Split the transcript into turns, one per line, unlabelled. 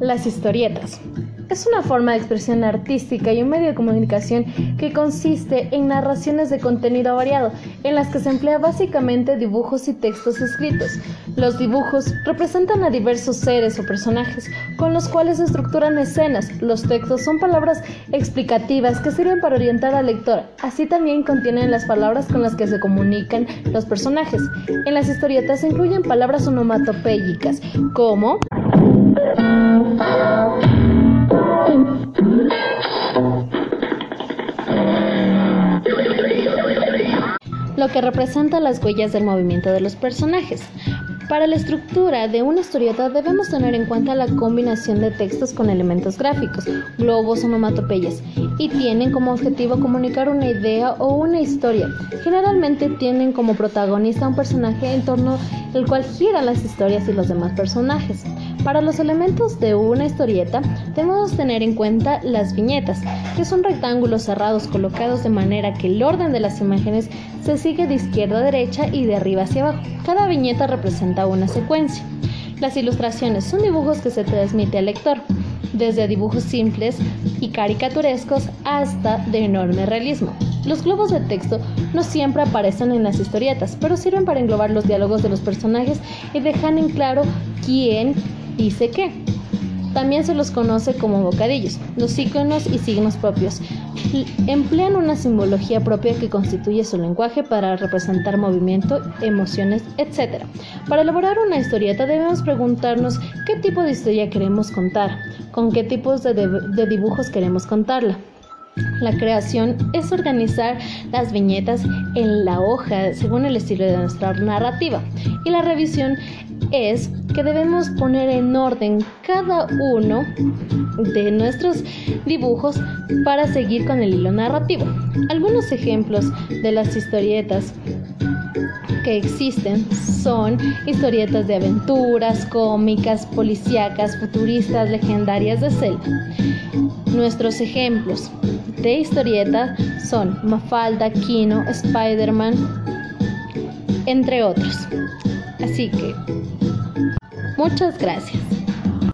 Las historietas. Es una forma de expresión artística y un medio de comunicación que consiste en narraciones de contenido variado, en las que se emplea básicamente dibujos y textos escritos. Los dibujos representan a diversos seres o personajes con los cuales se estructuran escenas. Los textos son palabras explicativas que sirven para orientar al lector. Así también contienen las palabras con las que se comunican los personajes. En las historietas se incluyen palabras onomatopéyicas como lo que representa las huellas del movimiento de los personajes. Para la estructura de una historieta debemos tener en cuenta la combinación de textos con elementos gráficos, globos o onomatopeyas, y tienen como objetivo comunicar una idea o una historia. Generalmente tienen como protagonista un personaje en torno al cual giran las historias y los demás personajes. Para los elementos de una historieta debemos tener en cuenta las viñetas, que son rectángulos cerrados colocados de manera que el orden de las imágenes se sigue de izquierda a derecha y de arriba hacia abajo. Cada viñeta representa una secuencia. Las ilustraciones son dibujos que se transmite al lector, desde dibujos simples y caricaturescos hasta de enorme realismo. Los globos de texto no siempre aparecen en las historietas, pero sirven para englobar los diálogos de los personajes y dejar en claro quién dice que. También se los conoce como bocadillos. Los iconos y signos propios emplean una simbología propia que constituye su lenguaje para representar movimiento, emociones, etc. Para elaborar una historieta debemos preguntarnos qué tipo de historia queremos contar, con qué tipos de, de dibujos queremos contarla. La creación es organizar las viñetas en la hoja según el estilo de nuestra narrativa y la revisión es que debemos poner en orden cada uno de nuestros dibujos para seguir con el hilo narrativo. Algunos ejemplos de las historietas que existen son historietas de aventuras, cómicas, policíacas, futuristas, legendarias de Zelda. Nuestros ejemplos de historieta son Mafalda, Kino, Spider-Man, entre otros. Así que, muchas gracias.